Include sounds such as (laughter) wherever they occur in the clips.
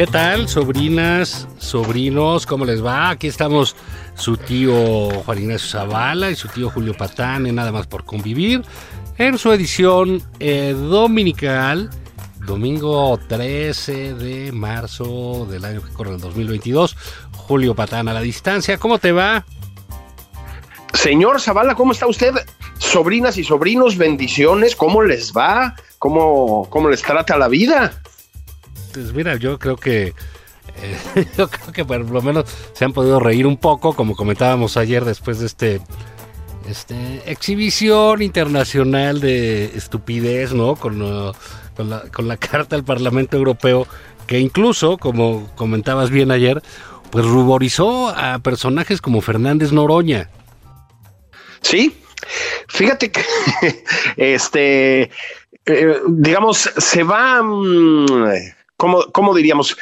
¿Qué tal, sobrinas, sobrinos? ¿Cómo les va? Aquí estamos su tío Juan Ignacio Zavala y su tío Julio Patán en Nada más por convivir en su edición eh, dominical, domingo 13 de marzo del año que corre el 2022. Julio Patán a la distancia, ¿cómo te va? Señor Zavala, ¿cómo está usted? Sobrinas y sobrinos, bendiciones, ¿cómo les va? ¿Cómo, cómo les trata la vida? Pues mira, yo creo que eh, (laughs) yo creo que por lo menos se han podido reír un poco, como comentábamos ayer después de este este exhibición internacional de estupidez, ¿no? Con, con, la, con la (laughs) carta al Parlamento Europeo, que incluso, como comentabas bien ayer, pues ruborizó a personajes como Fernández Noroña. Sí, fíjate que (laughs) este, eh, digamos, se va... Mm, ¿cómo, diríamos?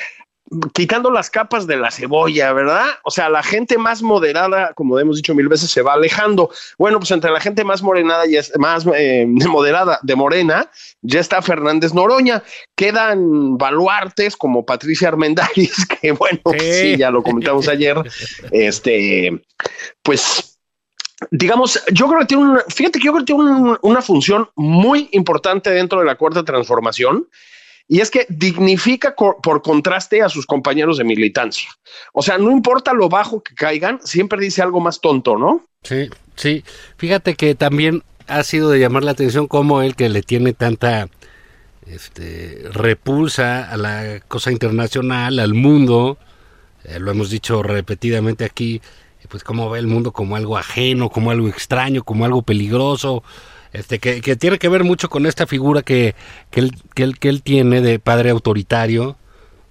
quitando las capas de la cebolla, ¿verdad? O sea, la gente más moderada, como hemos dicho mil veces, se va alejando. Bueno, pues entre la gente más morenada y más eh, (laughs) moderada de Morena, ya está Fernández Noroña. Quedan baluartes como Patricia Armendáriz, (laughs) que bueno, sí, ya lo comentamos ayer. Este, pues digamos, yo creo que tiene un, fíjate que yo creo que tiene una función muy importante dentro de la cuarta transformación y es que dignifica por contraste a sus compañeros de militancia. O sea, no importa lo bajo que caigan, siempre dice algo más tonto, ¿no? Sí, sí. Fíjate que también ha sido de llamar la atención como él que le tiene tanta este, repulsa a la cosa internacional, al mundo, eh, lo hemos dicho repetidamente aquí, pues cómo ve el mundo como algo ajeno, como algo extraño, como algo peligroso, este, que, tiene que ver mucho con esta figura que, que, él, que, él, tiene de padre autoritario,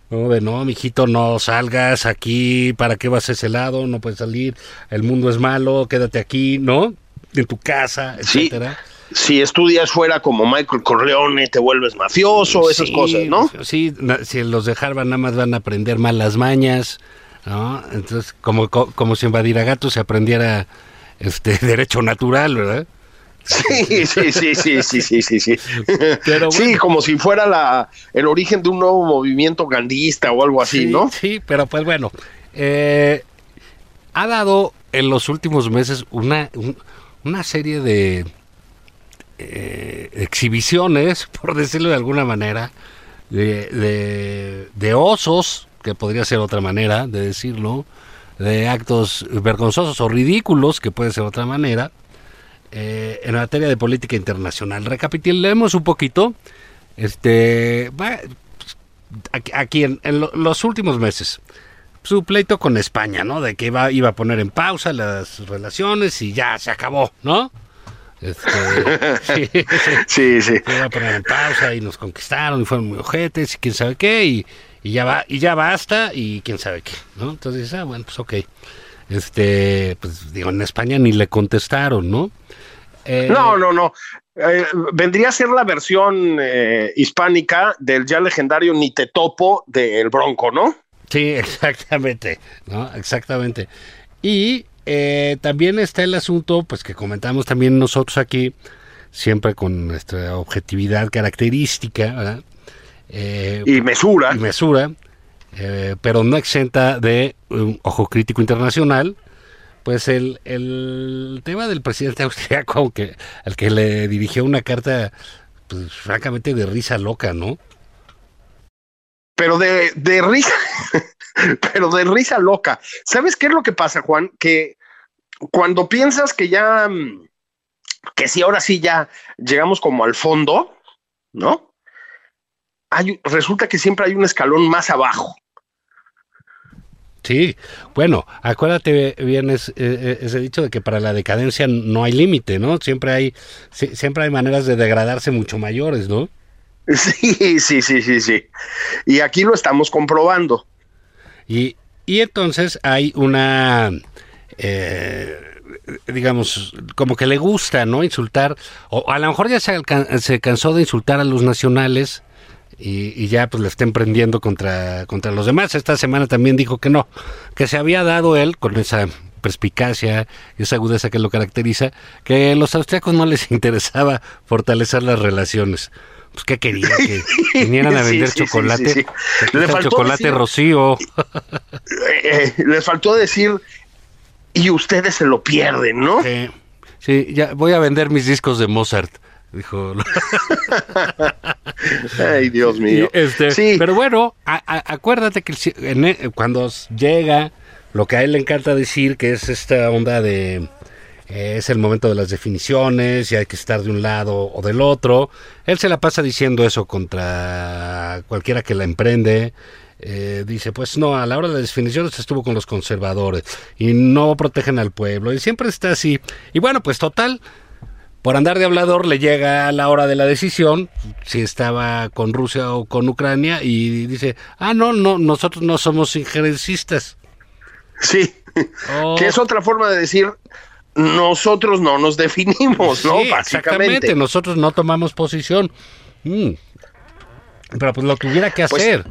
¿no? De no, mijito, no salgas aquí, ¿para qué vas a ese lado? No puedes salir, el mundo es malo, quédate aquí, ¿no? En tu casa, etcétera. Si estudias fuera como Michael Corleone, te vuelves mafioso, esas cosas, ¿no? Sí, si los de Harvard nada más van a aprender mal las mañas, ¿no? Entonces, como, como si invadir a gatos se aprendiera este (laughs) derecho natural, ¿verdad? Sí, sí, sí, sí, sí, sí, sí, sí. (laughs) Sí, como si fuera la, el origen de un nuevo movimiento gandista o algo así, ¿no? Sí, pero pues bueno, eh, ha dado en los últimos meses una, una serie de eh, exhibiciones, (laughs) por decirlo de alguna manera, de, de, de osos, que podría ser otra manera de decirlo, de actos vergonzosos o ridículos, que puede ser otra manera, eh, en materia de política internacional. Recapitulemos un poquito. Este, aquí en, los últimos meses, su pleito con España, ¿no? De que iba, iba a poner en pausa las relaciones y ya se acabó, ¿no? Este, (laughs) sí, sí, iba a poner en pausa y nos conquistaron y fueron muy ojetes y quién sabe qué y, y ya va y ya basta y quién sabe qué, ¿no? Entonces, ah, bueno, pues ok. Este, pues digo, en España ni le contestaron, ¿no? Eh, no, no, no. Eh, vendría a ser la versión eh, hispánica del ya legendario Ni te topo del Bronco, ¿no? Sí, (laughs) exactamente, ¿no? Exactamente. Y también está el asunto, pues que comentamos también nosotros aquí, siempre con nuestra objetividad característica, ¿verdad? y mesura. Y mesura, pero no exenta de un ojo crítico internacional, pues el, el tema del presidente (laughs) austriaco, aunque al que le dirigió una carta, pues francamente de risa loca, ¿no? Pero de, de risa, (laughs) pero de risa loca. ¿Sabes qué es lo que pasa, Juan? Que cuando piensas que ya, mm, que si ahora sí ya llegamos como al fondo, ¿no? Resulta que siempre hay un escalón más abajo. Sí, bueno, acuérdate bien es, eh, ese dicho de que para la decadencia no hay límite, ¿no? Siempre hay, siempre hay maneras de degradarse mucho mayores, ¿no? (laughs) Sí, sí, sí, sí, sí. Y aquí lo estamos comprobando. Y, y entonces hay una, eh, digamos, como que le gusta, ¿no? Insultar, o a lo mejor ya se, se cansó de insultar a los nacionales y, ya pues le está emprendiendo contra, contra los demás. Esta semana también dijo que no, que se había dado él con esa perspicacia y esa agudeza que lo caracteriza, que a los austriacos no les (laughs) interesaba fortalecer las relaciones. Pues qué quería que (laughs) vinieran a vender chocolate, le faltó chocolate rocío. Eh, les faltó decir y ustedes se lo pierden, ¿no? Sí, sí, ya voy a vender mis discos de Mozart dijo. (laughs) Ay, Dios mío. Este, sí. Pero bueno, acuérdate que e, cuando llega lo que a él le encanta decir, que es esta onda de eh, es el momento de las definiciones y hay que estar de un lado o del otro. Él se la pasa diciendo eso contra cualquiera que la emprende. Eh, dice, pues no, a la hora de las definiciones estuvo con los conservadores y no protegen al pueblo y siempre está así. Y bueno, pues total, por andar de hablador le llega a la hora de la decisión, si estaba con Rusia o con Ucrania, y dice, ah, no, no, nosotros no somos injerencistas. Sí, oh. que es otra forma de decir, nosotros no nos definimos, ¿no? Sí, Exactamente, nosotros no tomamos posición. Mm. Pero pues lo que hubiera que pues, hacer.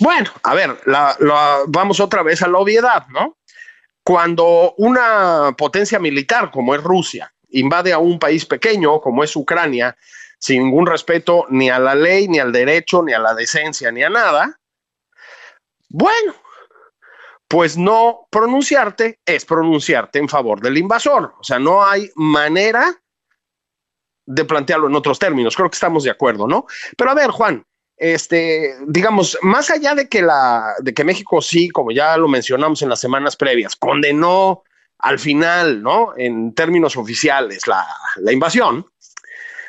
bueno, a ver, vamos otra vez a la obviedad, ¿no? Cuando una potencia militar como es Rusia invade a un país pequeño como es Ucrania, sin ningún respeto ni a la ley, ni al derecho, ni a la decencia, ni a nada, bueno, pues no pronunciarte es pronunciarte en favor del invasor. O sea, no hay manera de plantearlo en otros términos. Creo que estamos de acuerdo, ¿no? Pero a ver, Juan, este, digamos, más allá de que la, de que México sí, como ya lo mencionamos en las semanas previas, condenó al final, ¿no? En términos oficiales, la, invasión.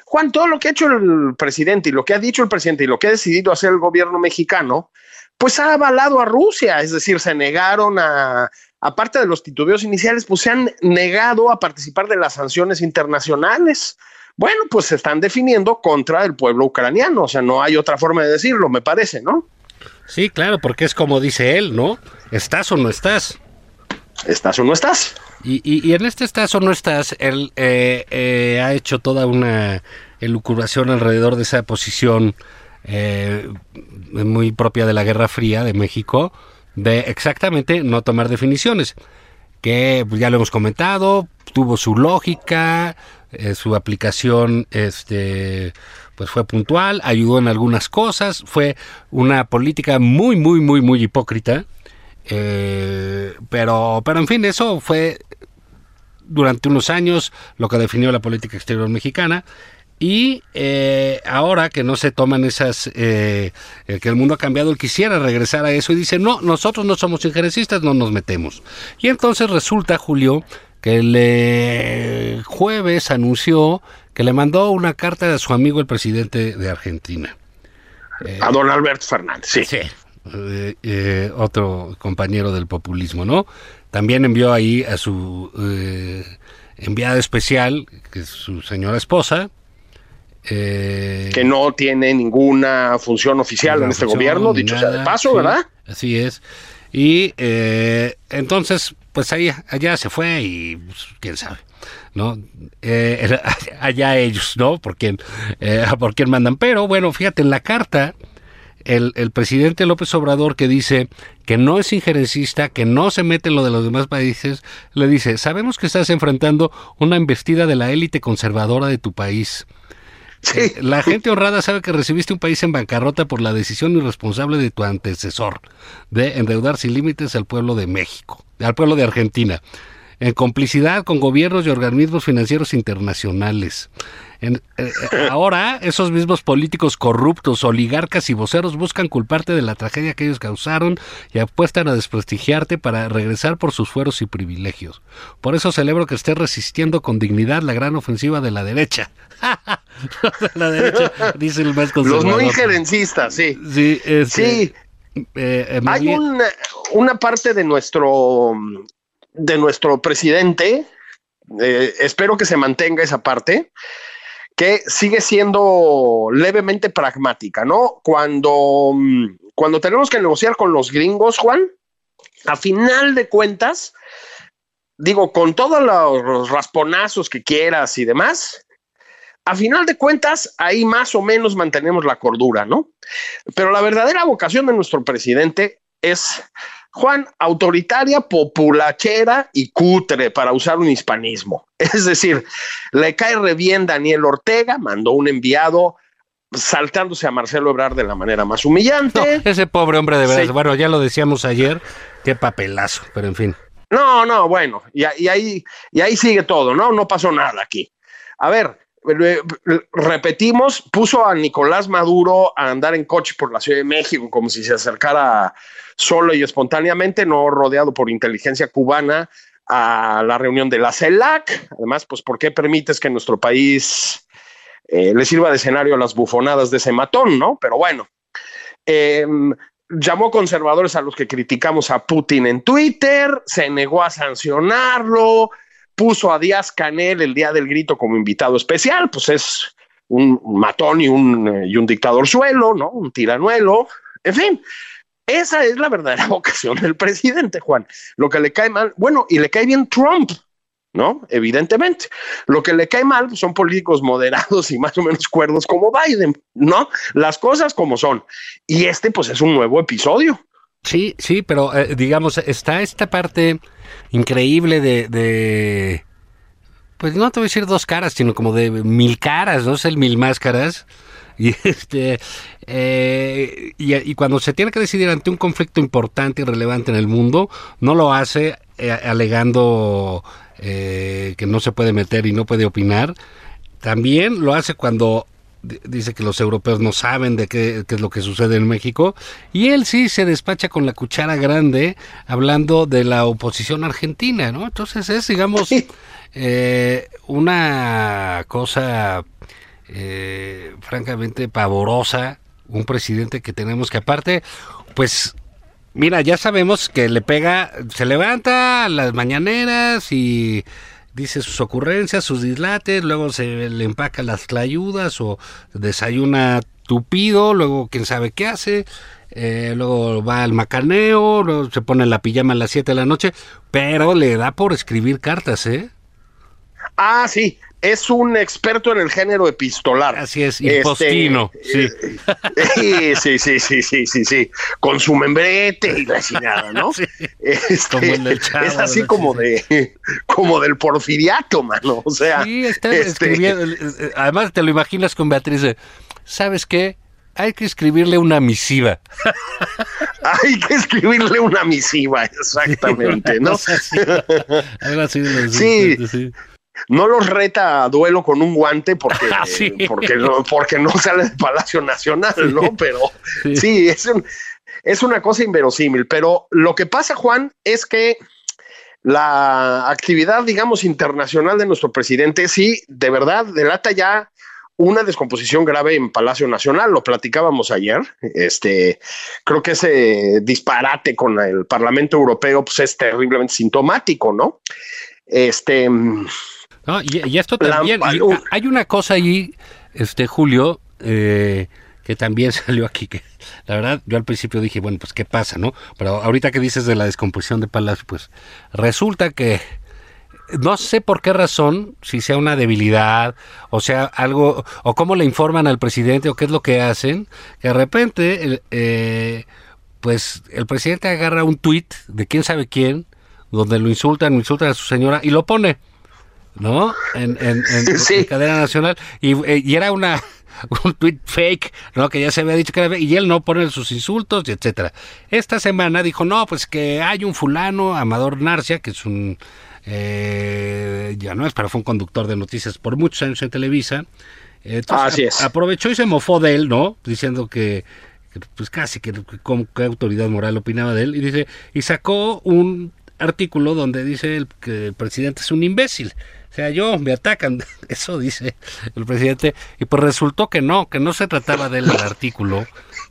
Juan, todo lo que ha hecho el presidente y lo que ha dicho el presidente y lo que ha decidido hacer el gobierno mexicano, pues ha avalado a Rusia, es decir, se negaron a, aparte de los titubeos iniciales, pues se han negado a participar de las sanciones internacionales. Bueno, pues se están definiendo contra el pueblo ucraniano, o sea, no hay otra forma de decirlo, me parece, ¿no? Sí, claro, porque es como dice él, ¿no? ¿Estás o no estás? ¿Estás o no estás? Y, en este estás o no estás, él eh, eh, ha hecho toda una elucubración alrededor de esa posición eh, muy propia de la Guerra Fría de México, de exactamente no tomar definiciones, que pues, ya lo hemos comentado, tuvo su lógica, su aplicación este pues fue puntual, ayudó en algunas cosas, fue una política muy, muy, muy, muy hipócrita, eh, pero, pero en fin, eso fue durante unos años lo que definió la política exterior mexicana. Y eh, ahora que no se toman esas, eh, que el mundo ha cambiado, él quisiera regresar a eso y dice, no, nosotros no somos injerencistas, no nos metemos. Y entonces resulta, Julio, que el jueves anunció que le mandó una carta a su amigo el presidente de Argentina. a don Alberto Fernández, sí. Sí, eh, eh, otro compañero del populismo, ¿no? También envió ahí a su eh, enviada especial, que es su señora esposa. que no tiene ninguna función oficial en este gobierno, dicho sea de paso, ¿verdad? Así es. Y entonces, pues ahí, allá se fue y pues, quién sabe. ¿no? (laughs) allá ellos, ¿no? Por quién, (laughs) por quién mandan. Pero bueno, fíjate, en la carta el, presidente López Obrador que dice que no es injerencista, que no se mete en lo de los demás países, le dice, sabemos que estás enfrentando una embestida de la élite conservadora de tu país. Eh, la gente honrada sabe que recibiste un país en bancarrota por la decisión irresponsable de tu antecesor de endeudar sin límites al pueblo de México, al pueblo de Argentina en complicidad con gobiernos y organismos financieros internacionales. Eh, eh, ahora, esos mismos políticos corruptos, oligarcas y voceros buscan culparte de la tragedia que ellos causaron y apuestan a desprestigiarte para regresar por sus fueros y privilegios. Por eso celebro que estés resistiendo con dignidad la gran ofensiva de la derecha. (laughs) la derecha, dice el más Los no injerencistas, sí. Sí, este, eh, Hay una parte de nuestro de nuestro presidente, eh, espero que se mantenga esa parte, que sigue siendo levemente pragmática, ¿no? Cuando, mm, cuando tenemos que negociar con los gringos, Juan, a final de cuentas, digo, con todos los rasponazos que quieras y demás, a final de cuentas, ahí más o menos mantenemos la cordura, ¿no? Pero la verdadera vocación de nuestro presidente es Juan, autoritaria, populachera y cutre, para usar un hispanismo. (laughs) Es decir, le cae re bien Daniel Ortega, mandó un enviado saltándose a Marcelo Ebrard de la manera más humillante. ese pobre hombre de verdad, bueno, ya lo decíamos ayer, qué papelazo, pero en fin. No, no, bueno, y, y, ahí, y ahí sigue todo, ¿no? No pasó nada aquí. A ver, repetimos, puso a Nicolás Maduro a andar en coche por la Ciudad de México como si se acercara solo y espontáneamente, no rodeado por inteligencia cubana a la reunión de la CELAC. Además, pues, ¿por qué permites que nuestro país eh, le sirva de escenario a las bufonadas de ese matón, no? Pero bueno, em, llamó conservadores a los que criticamos a Putin en Twitter, se negó a sancionarlo, puso a Díaz Canel el día del grito como invitado especial, pues es un matón y un, eh, y un dictador suelo, ¿no? Un tiranuelo, en fin. Esa es la verdadera (laughs) vocación del presidente, Juan. Lo que le cae mal, bueno, y le cae bien Trump, ¿no? Evidentemente. Lo que le cae mal son políticos moderados (laughs) y más o menos cuerdos como Biden, ¿no? Las cosas como son. Y este, pues, es un nuevo episodio. Sí, sí, pero eh, digamos, está esta parte increíble de, pues no te voy a decir dos caras, sino como de mil caras, ¿no? Es el mil máscaras. Y (laughs) este eh, y, cuando se tiene que decidir ante un conflicto importante y relevante en el mundo, no lo hace eh, alegando que no se puede meter y no puede opinar. También lo hace cuando dice que los europeos no saben de qué, es lo que sucede en México, y él sí se despacha con la cuchara grande hablando de la oposición argentina, ¿no? Entonces es, digamos, eh, una cosa eh, francamente pavorosa, un presidente que tenemos que aparte, pues mira, ya sabemos que le pega, se levanta a las mañaneras y dice sus ocurrencias, sus dislates, luego se le empaca las clayudas o desayuna tupido, luego quién sabe qué hace, eh, luego va al macaneo, luego se pone la pijama a las 7 de la noche, pero le da por escribir cartas, ¿eh? Ah, sí, es un experto en el género epistolar. Así es, y postino, (laughs) sí. sí. sí, sí, sí, sí, sí, con su membrete y la chingada, ¿no? (laughs) Este, es así como de, como del porfiriato, mano, o sea. Sí, está este, escribiendo, eh, eh, además te lo imaginas con Beatriz, ¿sabes qué? Hay que escribirle una misiva. (laughs) Hay que escribirle una misiva, exactamente, ¿no? sí, sí no los reta a duelo con un guante porque, (laughs) ah, porque, no, porque no sale del Palacio Nacional, ¿no? Pero sí, es, es una cosa inverosímil. Pero lo que pasa, Juan, es que la actividad, digamos, internacional de nuestro presidente, sí, de verdad, delata ya una descomposición grave en Palacio Nacional, lo platicábamos ayer. Este, creo que ese disparate con el Parlamento Europeo pues, es terriblemente sintomático, ¿no? Este, y, esto también, hay una cosa ahí, este Julio, eh, que también (laughs) salió aquí, que la verdad yo al principio dije, bueno, pues qué pasa, ¿no? Pero ahorita que dices de la descomposición de Palacio, pues resulta que no sé por qué razón, si sea una debilidad, o sea algo, o cómo le informan al presidente, o qué es lo que hacen, que de repente, eh, pues el presidente agarra un tuit de quién sabe quién, donde lo insultan, insultan a su señora y lo pone. ¿No? En, en, en, (laughs) cadena nacional. Y, eh, y era una (laughs) un tweet fake, ¿no? Que ya se había dicho que era y él no pone sus insultos, y etcétera. Esta semana dijo, no, pues que hay un fulano, Amador Narcia, que es un eh, ya no es, pero fue un conductor de noticias por muchos años en Televisa. Así es. Aprovechó y se mofó de él, ¿no? Diciendo que, pues casi que, qué autoridad moral opinaba de él. Y dice, y sacó un artículo donde dice el, que el presidente es un imbécil. O sea, yo me atacan, (laughs) eso dice el presidente, y pues resultó que no, que no se trataba del artículo,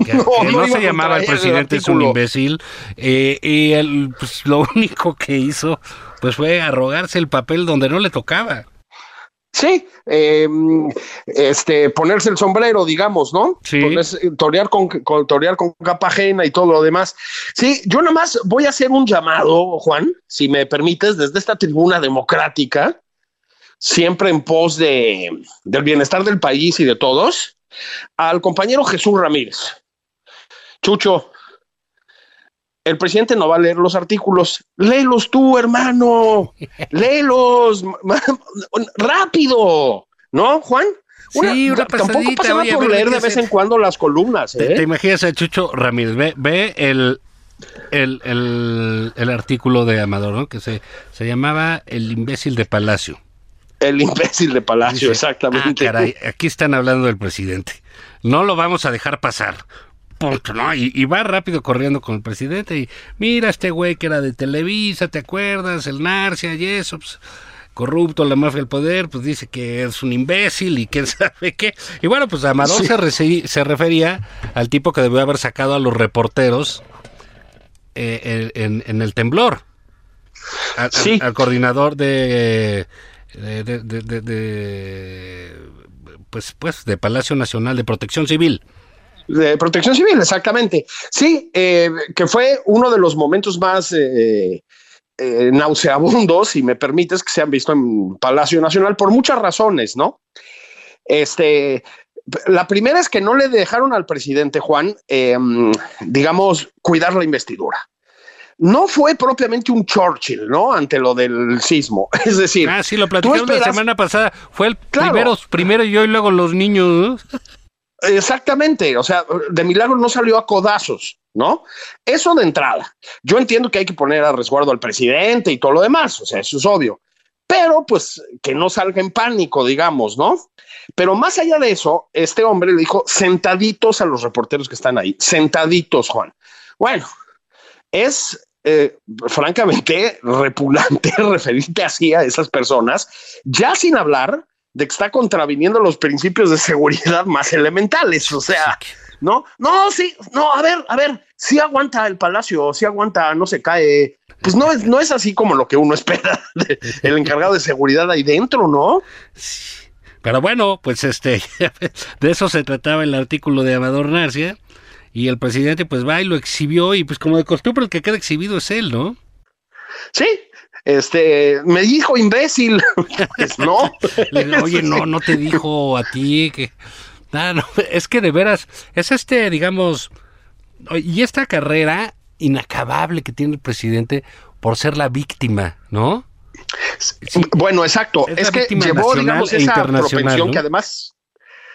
que (laughs) no, se llamaba el presidente es un imbécil, eh, y él, pues, lo (laughs) único que hizo pues fue arrogarse el papel donde no le tocaba. Sí, eh, este, ponerse el sombrero, digamos, ¿no? Sí. torear con, con, con capa ajena y todo lo demás. Sí, yo nada más voy a hacer un llamado, Juan, si me permites, desde esta tribuna democrática, siempre en pos de, del bienestar del país y de todos, al compañero Jesús Ramírez. Chucho, el presidente no va a leer los artículos. Léelos tú, hermano. (laughs) Léelos rápido. ¿No, Juan? sí, una tampoco pasa nada por leer de vez en cuando las columnas. ¿eh? ¿Te, imaginas a Chucho Ramírez? Ve, el, el, el, artículo de Amador, ¿no? Que se, se llamaba El imbécil de Palacio. El imbécil de Palacio, exactamente. Ah, caray, aquí están hablando del presidente. No lo vamos a dejar pasar. ¿No? Y, va rápido corriendo con el presidente y mira este güey que era de Televisa, ¿te acuerdas? El Narcia y eso, pues, corrupto, la mafia del poder, pues dice que es un imbécil y quién (laughs) sabe qué. Y bueno, pues Amador se, se, refería al tipo que debió haber sacado a los reporteros eh, en, el temblor. Al, coordinador de de, de, pues, pues, de Palacio Nacional de Protección Civil de protección civil, exactamente. Sí, eh, que fue uno de los momentos más eh, eh, nauseabundos, si me permites, que se han visto en Palacio Nacional por muchas razones, ¿no? Este, la primera es que no le dejaron al presidente Juan, em, digamos, cuidar la investidura. No fue propiamente un Churchill, ¿no? Ante lo del sismo. (laughs) Es decir, ah, sí, lo platicamos la semana pasada. Fue el primero, primero yo y luego los niños. Exactamente, o sea, de milagro no salió a codazos, ¿no? Eso de entrada. Yo entiendo que hay que poner a resguardo al presidente y todo lo demás, o sea, eso es obvio, pero pues que no salga en pánico, digamos, ¿no? Pero más allá de eso, este hombre le dijo sentaditos a los reporteros que están ahí, sentaditos, Juan. Bueno, es eh, francamente (laughs) repugnante (laughs) referirte así a esas personas, ya sin hablar de que está contraviniendo los principios de seguridad más elementales. O sea, no, no, sí, no, a ver, a ver, si aguanta el palacio, si aguanta, no se cae. Pues no es, no es así como lo que uno espera (laughs) el encargado de seguridad ahí dentro, ¿no? Pero bueno, pues este, (laughs) de eso se trataba el artículo de Amador Narcia, y el presidente pues va y lo exhibió, y pues como de costumbre el que queda exhibido es él, ¿no? Sí, este, me dijo imbécil. (laughs) pues no. Oye, no, no te dijo a ti que... no, es que de veras, es este, digamos, y esta carrera inacabable que tiene el presidente por ser la víctima, ¿no? bueno, exacto. Es, que llevó, digamos, e esa propensión que además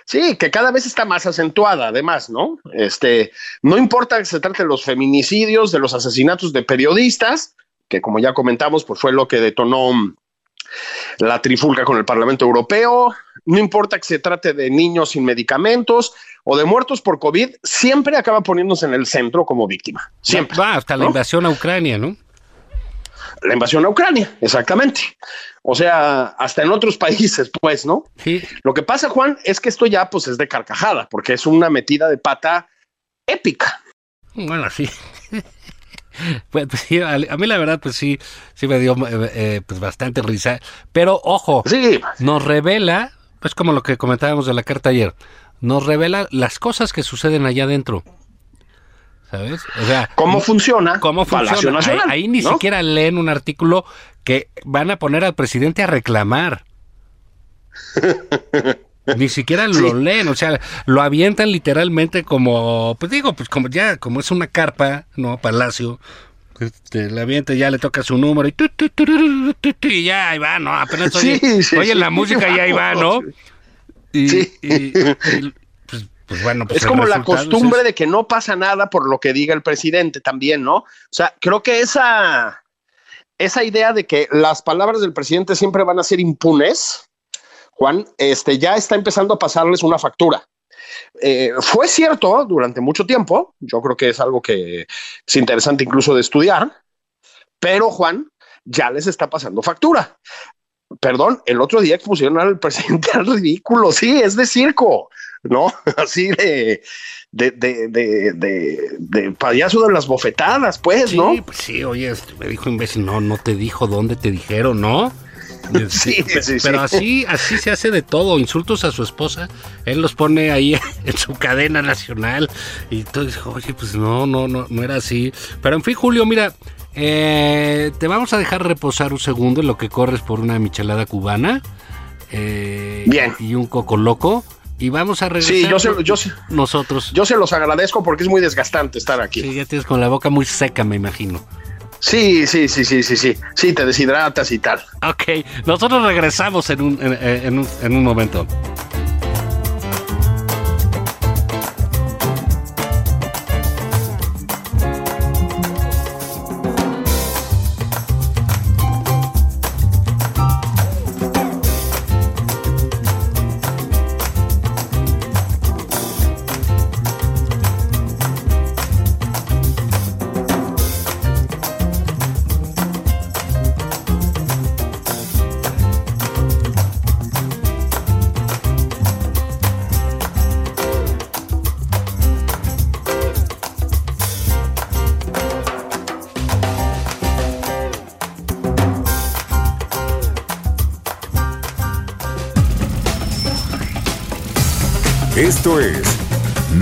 Sí, que cada vez está más acentuada, además, ¿no? Este, no importa que se trate de los feminicidios, de los asesinatos de periodistas, que como ya comentamos, pues fue lo que detonó la trifulca con el Parlamento Europeo. No importa que se trate de niños sin medicamentos o de muertos por COVID, siempre acaba poniéndose en el centro como víctima. Siempre. Va hasta la invasión a Ucrania, ¿no? La invasión a Ucrania, exactamente. O sea, hasta en otros (laughs) países, pues, ¿no? Sí. Lo que pasa, Juan, es que esto ya pues es de carcajada, porque es una metida de pata épica. Bueno, sí. (laughs) Pues, pues a, mí la verdad, pues sí, sí me dio eh, eh, pues bastante risa. Pero ojo, nos revela, pues como lo que comentábamos de la carta ayer, nos revela las cosas que suceden allá adentro. ¿Sabes? O sea, ¿cómo funciona? ¿Cómo funciona? ahí, ni siquiera leen un artículo que van a poner al presidente a reclamar. (laughs) Ni siquiera lo leen, o sea, lo avientan literalmente como, pues digo, pues como ya, como es una carpa, ¿no? Palacio, Este, la avienta, ya le toca su número y, tu, tu, tu, tu, tu, tu, y ya ahí va, ¿no? Apenas oye, Sí, sí, oye sí. la música y ahí va, ¿no? Y, Sí. y- y, pues, pues bueno, pues es como la es costumbre de que no pasa nada por lo que diga el presidente también, ¿no? O sea, creo que esa, esa idea de que las palabras del presidente siempre van a ser impunes, Juan, este, ya está empezando a pasarles una factura. Eh, fue cierto durante mucho tiempo, yo creo que es algo que es interesante incluso de estudiar, pero Juan, ya les está pasando factura. Perdón, el otro día expusieron al (laughs) presidente al ridículo, sí, es de circo, ¿no? (laughs) Así de, de, de, de, de, de payaso de las bofetadas, pues, Sí, ¿no? pues sí, oye, este, me dijo imbécil, no, no te dijo dónde te dijeron, ¿no? (laughs) Sí, sí, sí. Pero así, así se hace de todo, insultos a su esposa, él los pone ahí (laughs) en su cadena nacional y tú dices, oye, pues no, no, no, no era así. Pero en fin, Julio, mira, eh, te vamos a dejar reposar un segundo en lo que corres por una michelada cubana eh, Bien. y un coco loco y vamos a regresar Sí, yo nosotros. yo se los agradezco porque es muy desgastante estar aquí. Sí, ya tienes con la boca muy seca, me imagino. Sí, sí, sí, sí, sí, sí. Sí, te deshidratas y tal. Ok, nosotros regresamos en un, en, en un, en un momento.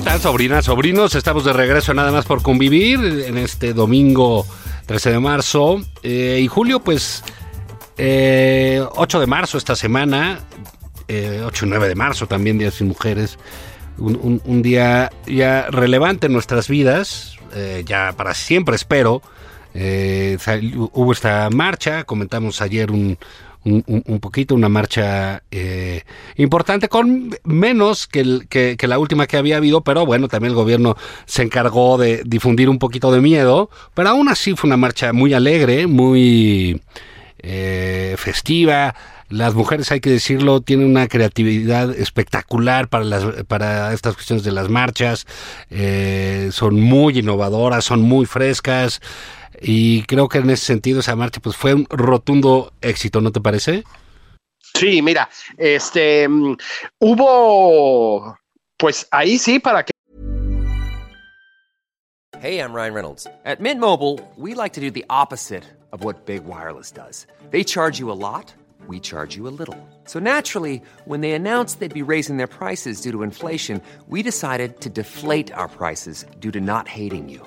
¿Qué tal, sobrinas, sobrinos? Estamos de regreso nada más por convivir en este domingo 13 de marzo. Eh, y Julio, pues, eh, 8 de marzo esta semana, eh, 8 y 9 de marzo también, Días sin Mujeres. Un, un- un día ya relevante en nuestras vidas, eh, ya para siempre espero. Eh, hubo esta marcha, comentamos ayer un, un, poquito, una marcha eh, importante, con menos que la última que había habido, pero bueno, también el gobierno se encargó de difundir un poquito de miedo, pero aún así fue una marcha muy alegre, muy eh, festiva. Las mujeres, hay que decirlo, tienen una creatividad espectacular para, las, para estas cuestiones de las marchas. Eh, son muy innovadoras, son muy frescas. Y creo que en ese sentido esa marcha pues fue un rotundo éxito, ¿no te parece? Sí, mira, este mm, hubo, pues ahí sí, para que Hey, I'm Ryan Reynolds. At Mint Mobile, we like to do the opposite of what Big Wireless does. They charge you a lot, we charge you a little. So naturally, when they announced they'd be raising their prices due to inflation, we decided to deflate our prices due to not hating you.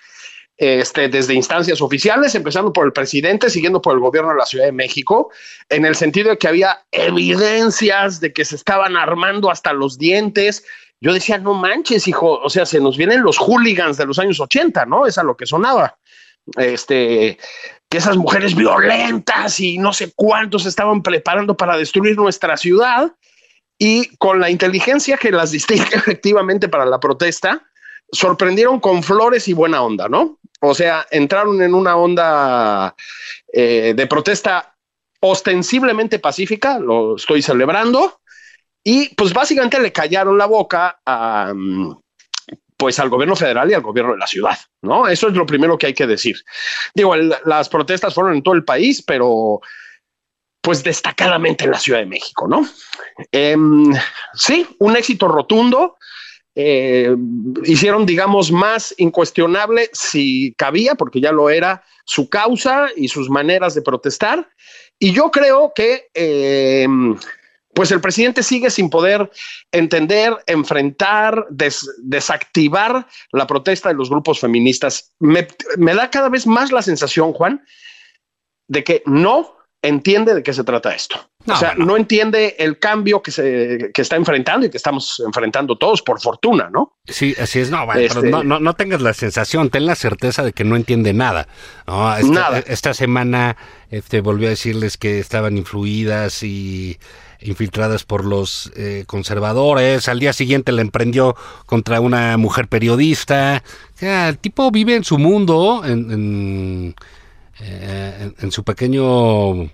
Este, desde instancias oficiales, empezando por el presidente, siguiendo por el gobierno de la Ciudad de México, en el sentido de que había evidencias de que se estaban armando hasta los dientes. Yo decía, no manches, hijo, o sea, se nos vienen los hooligans de los años 80, ¿no? Es a lo que sonaba. Este, que esas mujeres violentas y no sé cuántos estaban preparando para destruir nuestra ciudad y con la inteligencia que las distingue (laughs) efectivamente para la protesta, sorprendieron con flores y buena onda, ¿no? O sea, entraron en una onda eh, de protesta ostensiblemente pacífica, lo estoy celebrando, y pues básicamente le callaron la boca a, pues al gobierno federal y al gobierno de la ciudad, ¿no? Eso es lo primero que hay que decir. Digo, las protestas fueron en todo el país, pero pues destacadamente en la Ciudad de México, ¿no? Em, sí, un éxito rotundo. Eh, hicieron, digamos, más incuestionable si cabía, porque ya lo era, su causa y sus maneras de protestar. Y yo creo que, em, pues el presidente sigue sin poder entender, enfrentar, desactivar la protesta de los grupos feministas. Me da cada vez más la sensación, Juan, de que no entiende de qué se trata esto. o sea, no. entiende el cambio que se que está enfrentando y que estamos enfrentando todos, por fortuna, ¿no? Sí, así es. No, pero este no, no, tengas la sensación, ten la certeza de que no entiende nada. Esta, nada. Esta semana este, volvió a decirles que estaban influidas y infiltradas por los eh, conservadores. Al día siguiente la emprendió contra una mujer periodista. O sea, el tipo vive en su mundo, en, en eh, en, su pequeño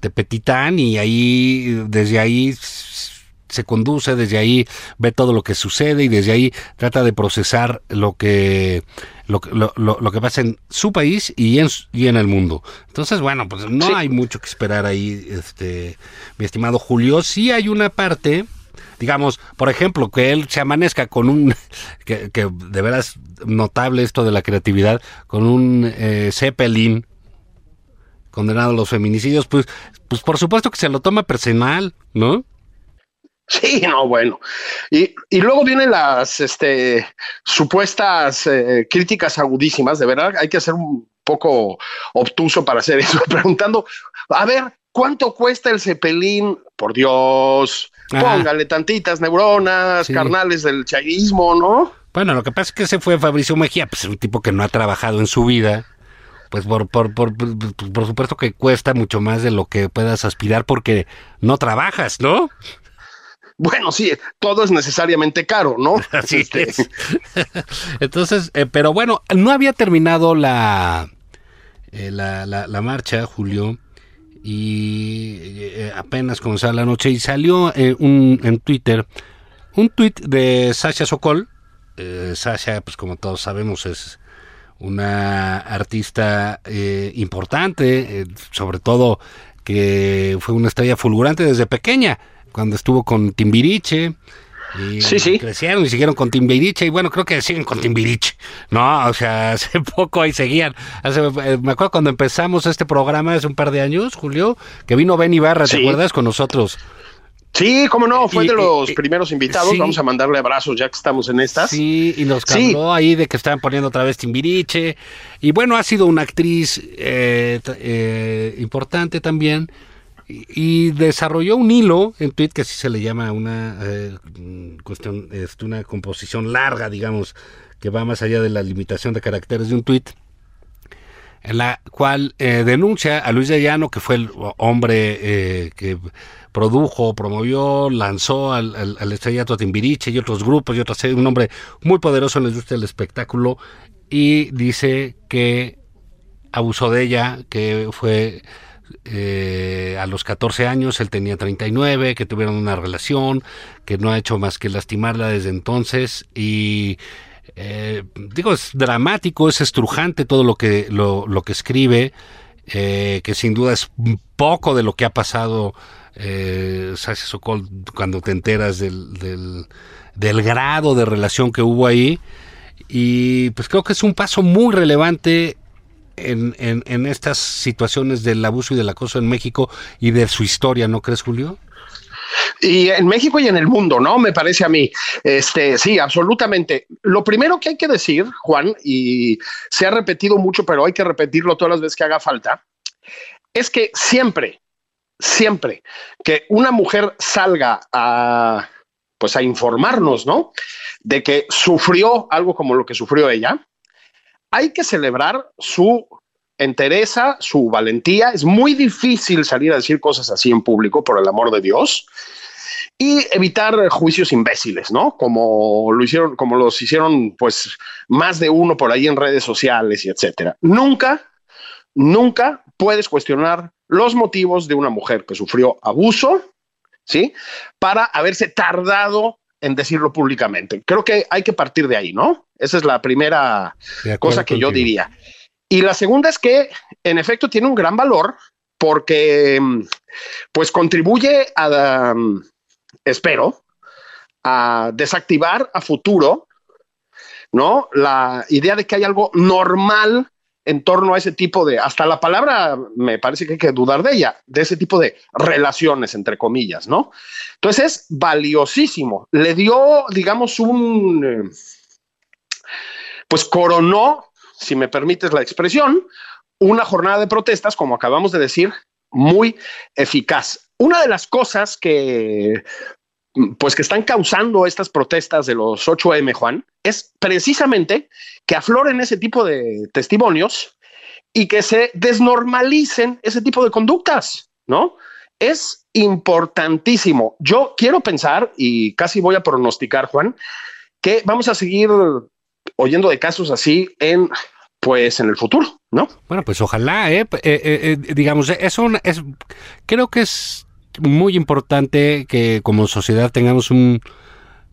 Tepetitán y ahí, desde ahí se conduce, desde ahí ve todo lo que sucede y desde ahí trata de procesar lo que lo, lo, lo, que pasa en su país y en, y en el mundo. Entonces, bueno, pues no hay mucho que esperar ahí, este, mi estimado Julio. Sí hay una parte, digamos, por ejemplo, que él se amanezca con un, (laughs) que, de veras notable esto de la creatividad, con un eh, Zeppelin condenado a los feminicidios, pues, pues por supuesto que se lo toma personal, ¿no? Sí, no, bueno. Y, y luego vienen las este, supuestas eh, críticas agudísimas, de verdad, hay que ser un poco obtuso para hacer eso, (laughs) preguntando, a ver, ¿cuánto cuesta el cepelín? Por Dios, póngale tantitas neuronas, carnales del chavismo, ¿no? Bueno, lo que pasa es que ese fue Fabricio Mejía, pues un tipo que no ha trabajado en su vida pues por, por, por, por, supuesto que cuesta mucho más de lo que puedas aspirar porque no trabajas, ¿no? Bueno, sí, todo es necesariamente caro, ¿no? (laughs) Así este, es. (laughs) Entonces, eh, pero bueno, no había terminado la, eh, la, la, marcha, Julio, y eh, apenas comenzó la noche y salió un, en Twitter un tweet de Sasha Sokol. Sasha, pues como todos sabemos, es una artista eh, importante, eh, sobre todo que fue una estrella fulgurante desde pequeña, cuando estuvo con Timbiriche. Y sí, sí. crecieron y siguieron con Timbiriche y bueno, creo que siguen con Timbiriche, ¿no? O sea, (laughs) hace poco ahí seguían. Hace, eh, me acuerdo cuando empezamos este programa hace un par de años, Julio, que vino Ben Ibarra, ¿te acuerdas? Con nosotros. Sí, cómo no, fue de los primeros invitados. Vamos a mandarle abrazos ya que estamos en estas. Sí, y nos habló ahí de que estaban poniendo otra vez Timbiriche. Y bueno, ha sido una actriz eh, eh, importante también. Y, desarrolló un hilo en tweet que así se le llama una eh, cuestión, este, una composición larga, digamos, que va más allá de la limitación de caracteres de un tweet en la cual denuncia a Luis de Llano, que fue el hombre que produjo, promovió, lanzó al, al, estrellato Timbiriche y otros grupos y otras un hombre muy poderoso en la industria del espectáculo y dice que abusó de ella, que fue eh, a los 14 años, él tenía 39, que tuvieron una relación, que no ha hecho más que lastimarla desde entonces y eh, digo, es dramático, es estrujante todo lo que, lo, que escribe, eh, que sin duda es poco de lo que ha pasado Sasha Sokol, cuando te enteras del, del, grado de relación que hubo ahí. Y pues creo que es un paso muy relevante en, estas situaciones del abuso y del acoso en México y de su historia, ¿no crees, Julio? Y en México y en el mundo, ¿no? Me parece a mí. Este, sí, absolutamente. Lo primero que hay que decir, Juan, y se ha repetido mucho, pero hay que repetirlo todas las veces que haga falta, es que siempre, siempre que una mujer salga a pues a informarnos, ¿no? De que sufrió algo como lo que sufrió ella, hay que celebrar su entereza, su valentía. Es muy difícil salir a decir cosas así en público, por el amor de Dios, y evitar juicios imbéciles, ¿no? Como lo hicieron, como los hicieron, pues, más de uno por ahí en redes sociales y etcétera. Nunca, nunca puedes cuestionar los motivos de una mujer que sufrió abuso, ¿sí? Para haberse tardado en decirlo públicamente. Creo que hay que partir de ahí, ¿no? Esa es la primera cosa que yo diría. Y la segunda es que, en efecto, tiene un gran valor porque, pues, contribuye a, um, espero, a desactivar a futuro, ¿no? La idea de que hay algo normal en torno a ese tipo de, hasta la palabra me parece que hay que dudar de ella, de ese tipo de relaciones, entre comillas, ¿no? Entonces es valiosísimo. Le dio, digamos, un, eh, pues coronó, si me permites la expresión, una jornada de protestas, como acabamos de decir, muy eficaz. Una de las cosas que pues que están causando estas protestas de los 8M, Juan, es precisamente que afloren ese tipo de testimonios y que se desnormalicen ese tipo de conductas, ¿no? Es importantísimo. Yo quiero pensar, y casi voy a pronosticar, Juan, que vamos a seguir oyendo de casos así en pues en el futuro, ¿no? Bueno, pues ojalá, ¿eh? eh, eh, eh digamos, eso es, creo que es muy importante que como sociedad tengamos un,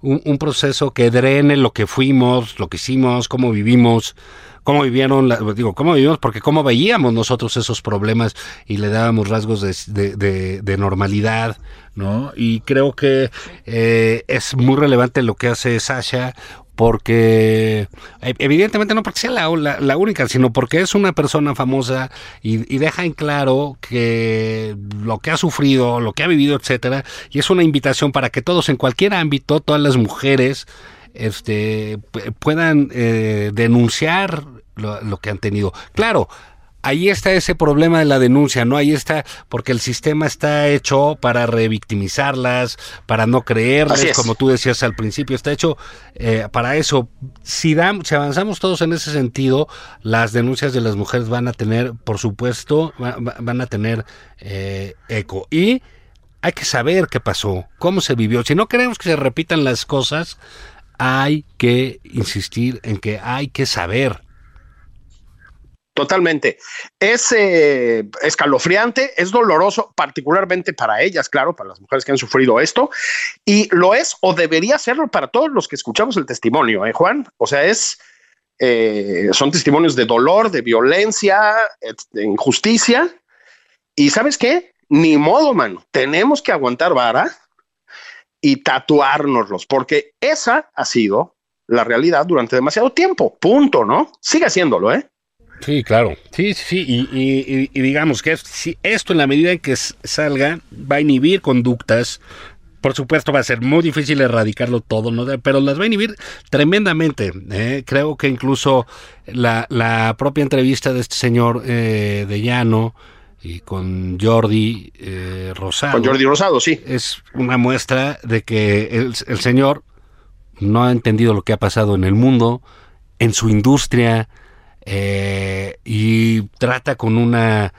un, proceso que drene lo que fuimos, lo que hicimos, cómo vivimos, cómo vivieron, digo, cómo vivimos, porque cómo veíamos nosotros esos problemas y le dábamos rasgos de, de, normalidad, ¿no? Y creo que es muy relevante lo que hace Sasha, porque e, evidentemente no porque sea la, única, sino porque es una persona famosa y, y, deja en claro que lo que ha sufrido, lo que ha vivido, etcétera, y es una invitación para que todos en cualquier ámbito, todas las mujeres, este, puedan eh, denunciar lo que han tenido. Claro, ahí está ese problema de la denuncia, ¿no? Ahí está, porque el sistema está hecho para revictimizarlas, para no creerles, como tú decías al principio, está hecho eh, para eso. Si, si avanzamos todos en ese sentido, las denuncias de las mujeres van a tener, por supuesto, van a tener eh, eco. Y hay que saber qué pasó, cómo se vivió. Si no queremos que se repitan las cosas, hay que insistir en que hay que saber Totalmente. Es eh, escalofriante, es doloroso, particularmente para ellas, claro, para las mujeres que han sufrido esto, y lo es o debería serlo para todos los que escuchamos el testimonio, ¿eh, Juan? O sea, es, eh, son testimonios de dolor, de violencia, de injusticia, y ¿sabes qué? Ni modo, mano, tenemos que aguantar vara y tatuárnoslos, porque esa ha sido la realidad durante demasiado tiempo, punto, ¿no? Sigue haciéndolo, ¿eh? Sí, claro. Sí, sí, y, y, digamos que si esto en la medida en que salga va a inhibir conductas. Por supuesto va a ser muy difícil erradicarlo todo, ¿no? pero las va a inhibir tremendamente. ¿eh? Creo que incluso la, la, propia entrevista de este señor eh, de Llano y con Jordi eh, Rosado. Con Jordi Rosado, sí. Es una muestra de que el, el señor no ha entendido lo que ha pasado en el mundo, en su industria, eh, y trata con una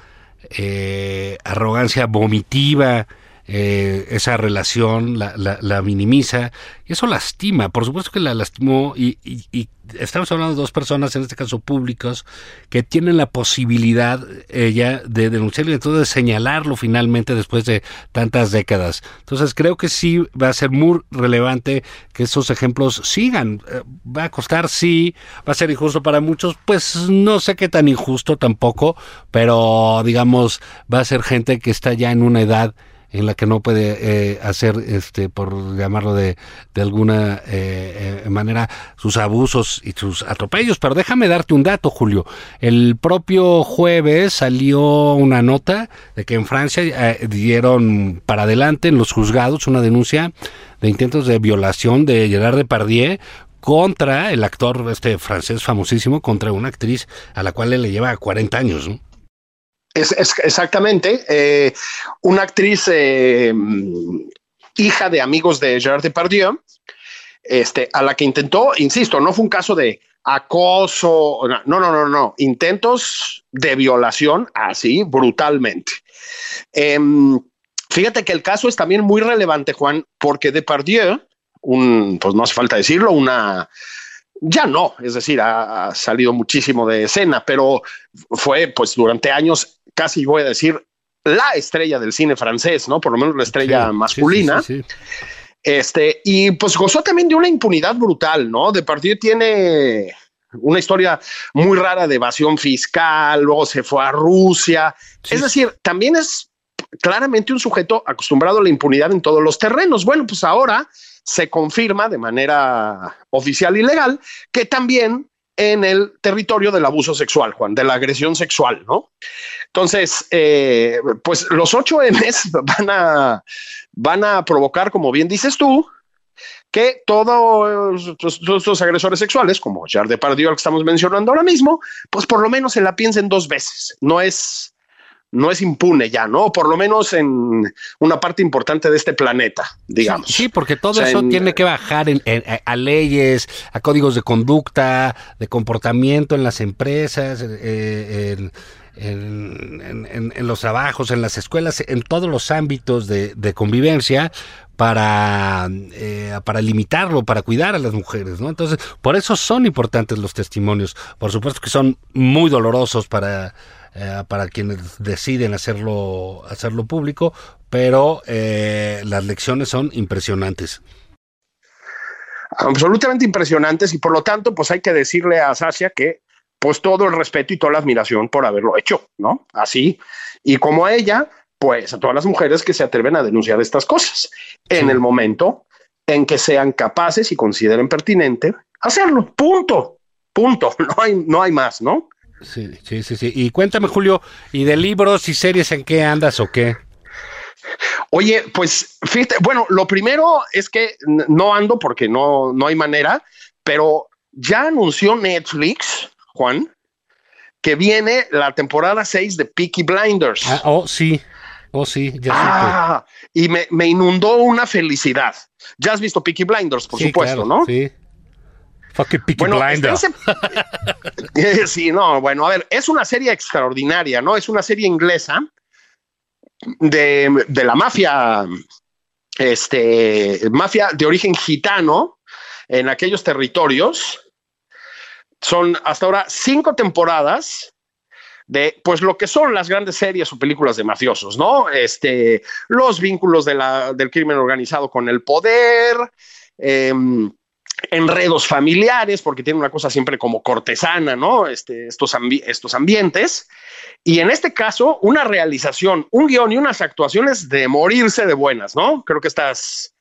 eh, arrogancia vomitiva eh, esa relación, la, la, minimiza, y eso lastima, por supuesto que la lastimó, y, y, estamos hablando de dos personas, en este caso públicos, que tienen la posibilidad ella de denunciarlo y entonces de señalarlo finalmente después de tantas décadas. Entonces creo que sí va a ser muy relevante que esos ejemplos sigan. Eh, va a costar, sí, va a ser injusto para muchos, pues no sé qué tan injusto tampoco, pero digamos, va a ser gente que está ya en una edad en la que no puede eh, hacer, este, por llamarlo de, de alguna eh, eh, manera, sus abusos y sus atropellos. Pero déjame darte un dato, Julio. El propio jueves salió una nota de que en Francia eh, dieron para adelante en los juzgados una denuncia de intentos de violación de Gerard Depardieu contra el actor este francés famosísimo, contra una actriz a la cual le lleva 40 años. ¿no? Es, exactamente. Eh, una actriz eh, hija de amigos de Gerard Depardieu, este, a la que intentó, insisto, no fue un caso de acoso, no, no, no, no, intentos de violación así brutalmente. Eh, fíjate que el caso es también muy relevante, Juan, porque Depardieu, un, pues no hace falta decirlo, una, ya no, es decir, ha, ha, salido muchísimo de escena, pero fue pues durante años, casi voy a decir, la estrella del cine francés, ¿no? Por lo menos la estrella sí, masculina. Sí, sí, este, y pues gozó también de una impunidad brutal, ¿no? De partido tiene una historia muy rara de evasión fiscal, luego se fue a Rusia. Es decir, también es claramente un sujeto acostumbrado a la impunidad en todos los terrenos. Bueno, pues ahora se confirma de manera oficial y legal que también en el territorio del abuso sexual, Juan, de la agresión sexual, ¿no? Entonces, eh, pues los ocho M's (laughs) van a, van a provocar, como bien dices tú, que todos estos agresores sexuales, como Gerard Depardieu, al que estamos mencionando ahora mismo, pues por lo menos se la piensen dos veces. No es, no es impune ya, ¿no? Por lo menos en una parte importante de este planeta, digamos. Sí, sí porque todo o sea, eso en, tiene que bajar en, en, a leyes, a códigos de conducta, de comportamiento en las empresas, eh, en, los trabajos, en las escuelas, en todos los ámbitos de, de convivencia para, eh, para limitarlo, para cuidar a las mujeres, ¿no? Entonces, por eso son importantes los testimonios. Por supuesto que son muy dolorosos para, eh, para quienes deciden hacerlo, hacerlo público, pero eh, las lecciones son impresionantes. Absolutamente impresionantes y por lo tanto, pues hay que decirle a Sasha que pues todo el respeto y toda la admiración por haberlo hecho, ¿no? Así. Y como a ella, pues a todas las mujeres que se atreven a denunciar estas cosas en sí. el momento en que sean capaces y consideren pertinente hacerlo. Punto. Punto. (laughs) No hay, no hay más, ¿no? Sí, sí, sí, sí. Y cuéntame, Julio, ¿y de libros y series en qué andas o qué? Oye, pues fíjate, bueno, lo primero es que no ando porque no, no hay manera, pero ya anunció Netflix, Juan, que viene la temporada 6 de Peaky Blinders. Ah, oh, sí. Oh, sí, ya ah, y me, me, inundó una felicidad. Ya has visto Peaky Blinders, por sí, supuesto, claro, ¿no? Sí. Fucking Peaky bueno. Ese... (laughs) sí, no, bueno, a ver, es una serie extraordinaria, ¿no? Es una serie inglesa de, de la mafia, este, mafia de origen gitano en aquellos territorios. Son hasta ahora cinco temporadas de pues lo que son las grandes series o películas de mafiosos, ¿no? Este, los vínculos de la, del crimen organizado con el poder, eh, enredos familiares, porque tiene una cosa siempre como cortesana, ¿no? Este, estos, ambi estos ambientes. Y en este caso, una realización, un guion y unas actuaciones de morirse de buenas, ¿no? Creo que estás,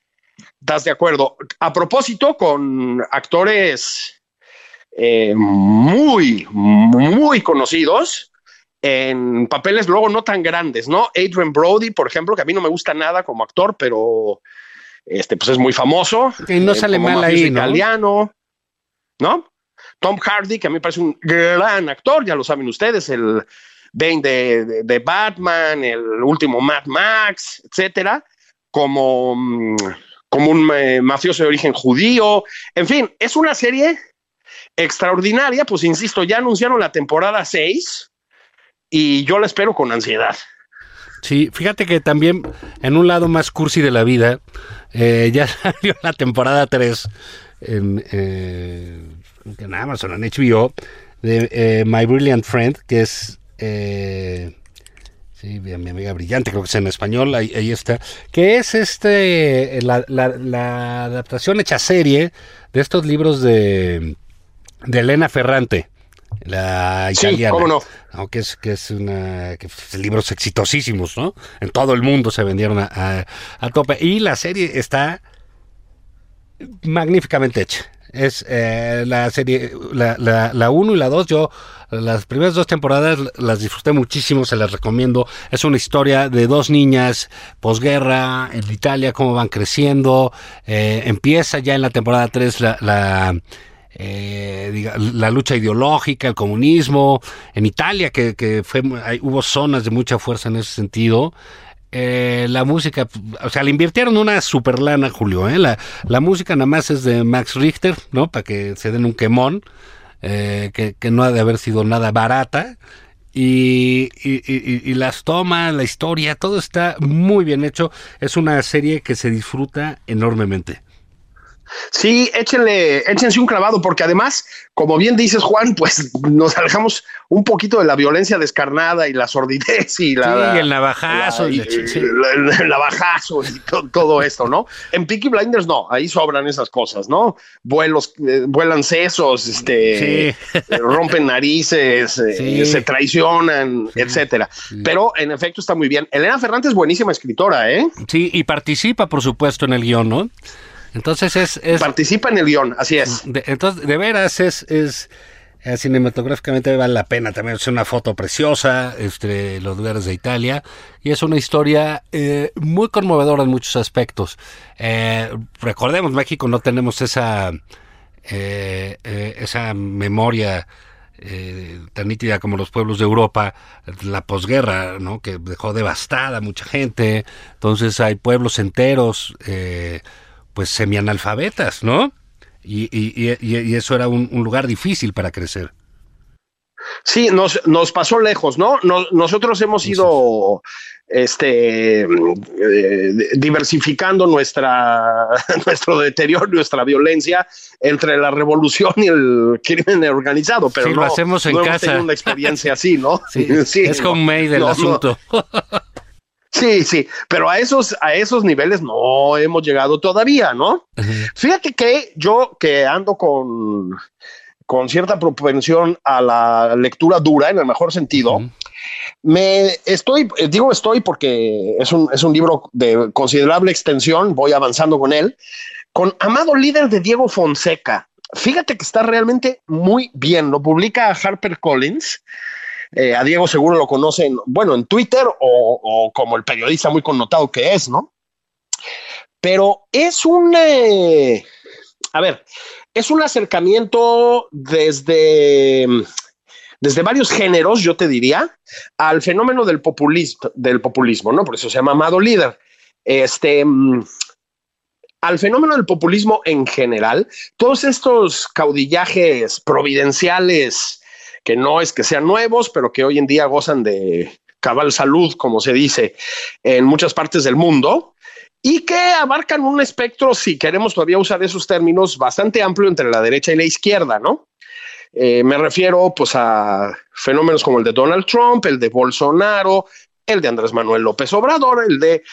estás de acuerdo. A propósito, con actores eh, muy, muy conocidos, en papeles luego no tan grandes, ¿no? Adrian Brody, por ejemplo, que a mí no me gusta nada como actor, pero este, pues es muy famoso. Y no eh, sale mal ahí, ¿no? Italiano, ¿no? Tom Hardy, que a mí me parece un gran actor, ya lo saben ustedes, el Bane de, de, de Batman, el último Mad Max, etcétera, como, como un eh, mafioso de origen judío. En fin, es una serie extraordinaria, pues insisto, ya anunciaron la temporada 6 y yo la espero con ansiedad. Sí, fíjate que también en un lado más cursi de la vida, eh, ya (laughs) salió la temporada 3 en, eh, Amazon, en HBO, de eh, My Brilliant Friend, que es... Sí, mi, mi, amiga brillante, creo que es en español, ahí, está, que es este la, la, la, adaptación hecha serie de estos libros de, de Elena Ferrante la Sí, italiana. cómo no. Aunque es que es una que libros exitosísimos, ¿no? En todo el mundo se vendieron a, a- a tope y la serie está magníficamente hecha. Es eh, la serie, la, la, la 1 y la 2, yo las primeras dos temporadas las disfruté muchísimo, se las recomiendo. Es una historia de dos niñas posguerra en Italia, cómo van creciendo. Eh, empieza ya en la temporada 3 la, la, eh, diga- la lucha ideológica, el comunismo. En Italia, que, que fue, hubo zonas de mucha fuerza en ese sentido. Eh, la música, o sea, le invirtieron una super lana, Julio. ¿eh? La, la música nada más es de Max Richter, ¿no? Para que se den un quemón, eh, que, que no ha de haber sido nada barata. Y- y las tomas, la historia, todo está muy bien hecho. Es una serie que se disfruta enormemente. Sí, échenle, échense un clavado, porque además, como bien dices, Juan, pues nos alejamos un poquito de la violencia descarnada y la sordidez y la. Sí, el navajazo. la- y chi- sí. el navajazo y to- todo esto, ¿no? En Peaky Blinders no, ahí sobran esas cosas, ¿no? Vuelos, eh, vuelan sesos, este, Sí. eh, rompen narices, eh, se traicionan, etcétera. Pero en efecto está muy bien. Elena Fernández es buenísima escritora, ¿eh? Sí, y participa, por supuesto, en el guion, ¿no? Entonces es... es Participa en el guion, así es. de, entonces, de veras, es... es eh, cinematográficamente vale la pena también. Es una foto preciosa, este, los lugares de Italia, y es una historia eh, muy conmovedora en muchos aspectos. Eh, recordemos, México no tenemos esa, eh, eh, esa memoria tan nítida como los pueblos de Europa, la posguerra, ¿no? que dejó devastada a mucha gente. Entonces hay pueblos enteros, eh, pues semianalfabetas, ¿no? Y, y, y, y eso era un, un lugar difícil para crecer. Sí, nos, nos pasó lejos, ¿no? Nos- nosotros hemos ido este, eh, diversificando nuestra, (laughs) nuestro deterioro, nuestra violencia entre la revolución y el crimen organizado, pero Sí, lo no, hacemos en no hemos casa. tenido una experiencia así, ¿no? (laughs) Sí, es (laughs) no, homemade el no, no. asunto. Sí, sí, pero a esos, a esos niveles no hemos llegado todavía, ¿no? Fíjate que yo que ando con, con cierta propensión a la lectura dura, en el mejor sentido, me estoy, eh, digo estoy porque es un, es un libro de considerable extensión, voy avanzando con él, con Amado Líder de Diego Fonseca. Fíjate que está realmente muy bien, lo publica Harper Collins. Eh, a Diego seguro lo conocen, bueno, en Twitter o, como el periodista muy connotado que es, ¿no? Pero es un, eh, a ver, es un acercamiento desde, desde varios géneros, yo te diría, al fenómeno del populismo, del populismo, ¿no? Por eso se llama Amado Líder. Este, mm, al fenómeno del populismo en general, todos estos caudillajes providenciales que no es que sean nuevos, pero que hoy en día gozan de cabal salud, como se dice, en muchas partes del mundo, y que abarcan un espectro, si queremos todavía usar esos términos, bastante amplio entre la derecha y la izquierda, ¿no? Eh, me refiero pues a fenómenos como el de Donald Trump, el de Bolsonaro, el de Andrés Manuel López Obrador, el de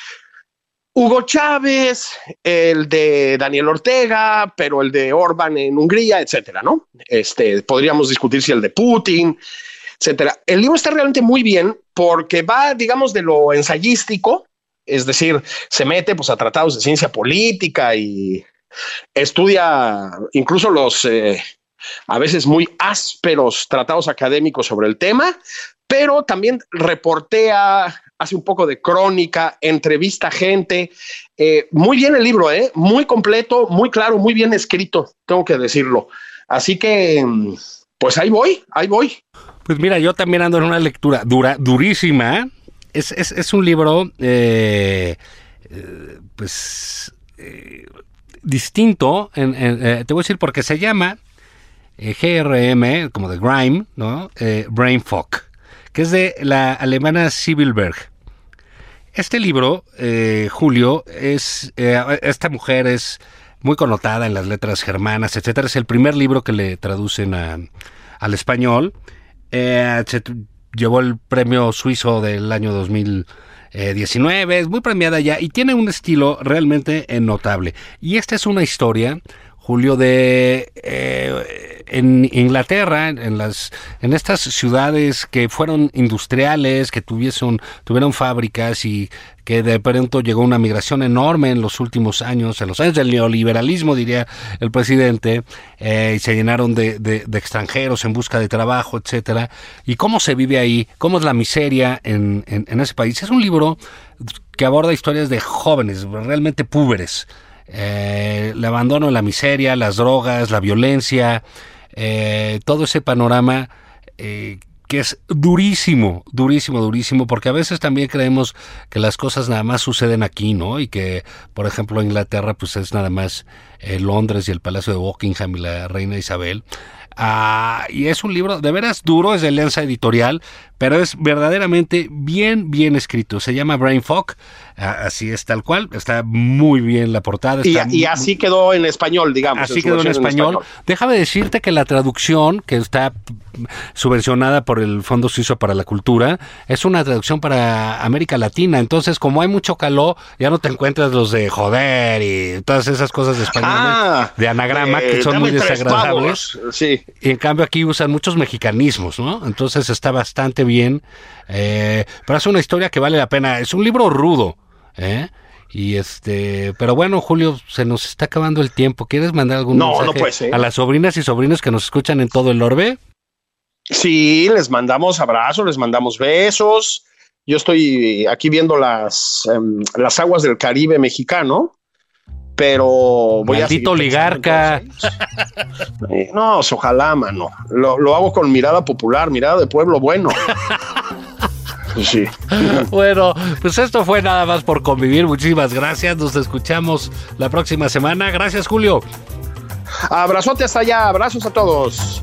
Hugo Chávez, el de Daniel Ortega, pero el de Orban en Hungría, etcétera, ¿no? Este, podríamos discutir si el de Putin, etcétera. El libro está realmente muy bien porque va, digamos, de lo ensayístico, es decir, se mete pues a tratados de ciencia política y estudia incluso los eh, a veces muy ásperos tratados académicos sobre el tema, pero también reportea, hace un poco de crónica, entrevista gente. Eh, muy bien el libro, ¿eh? muy completo, muy claro, muy bien escrito, tengo que decirlo. Así que, mm, pues ahí voy, ahí voy. Pues mira, yo también ando en una lectura dura, durísima. Es, es, es un libro, eh, eh, pues, distinto. Te voy a decir porque se llama GRM, como de Grime, ¿no? Brain Fog, que es de la alemana Sibyl Berg. Este libro, eh, Julio, es eh, esta mujer es muy connotada en las letras germanas, etcétera. Es el primer libro que le traducen a, al español. Eh, llevó el premio suizo del año 2019, es muy premiada ya y tiene un estilo realmente eh, notable. Y esta es una historia, Julio, de eh, en Inglaterra, en las en estas ciudades que fueron industriales, que tuviesen, tuvieron fábricas y que de pronto llegó una migración enorme en los últimos años, en los años del neoliberalismo, diría el presidente, eh, y se llenaron de, de, extranjeros en busca de trabajo, etcétera. Y cómo se vive ahí, cómo es la miseria en, en, en ese país. Es un libro que aborda historias de jóvenes, realmente púberes. Eh, el abandono, la miseria, las drogas, la violencia, eh, todo ese panorama eh, que es durísimo, durísimo, durísimo, porque a veces también creemos que las cosas nada más suceden aquí, ¿no? Y que, por ejemplo, Inglaterra, pues es nada más eh, Londres y el Palacio de Buckingham y la Reina Isabel. Ah, y es un libro de veras duro, es de Alianza Editorial, pero es verdaderamente bien, bien escrito. Se llama Brain Fog Así es tal cual, está muy bien la portada. y, así quedó en español, digamos. Así quedó en español. Déjame decirte que la traducción, que está subvencionada por el Fondo Suizo para la Cultura, es una traducción para América Latina. Entonces, como hay mucho calor, ya no te encuentras los de joder y todas esas cosas de español, ah, de anagrama, que son muy desagradables. Sí. Y en cambio aquí usan muchos mexicanismos, ¿no? Entonces está bastante bien. Eh, pero es una historia que vale la pena. Es un libro rudo. ¿eh? Y este, pero bueno, Julio, se nos está acabando el tiempo. ¿Quieres mandar algún mensaje a las sobrinas y sobrinos que nos escuchan en todo el orbe? Sí, les mandamos abrazos, les mandamos besos. Yo estoy aquí viendo las, em, las aguas del Caribe mexicano, pero voy Maldito a oligarca. No, ojalá, mano. Lo, lo hago con mirada popular, mirada de pueblo bueno. (laughs) Sí. bueno, pues esto fue nada más por convivir. Muchísimas gracias. Nos escuchamos la próxima semana. Gracias, Julio. Abrazote hasta allá. Abrazos a todos.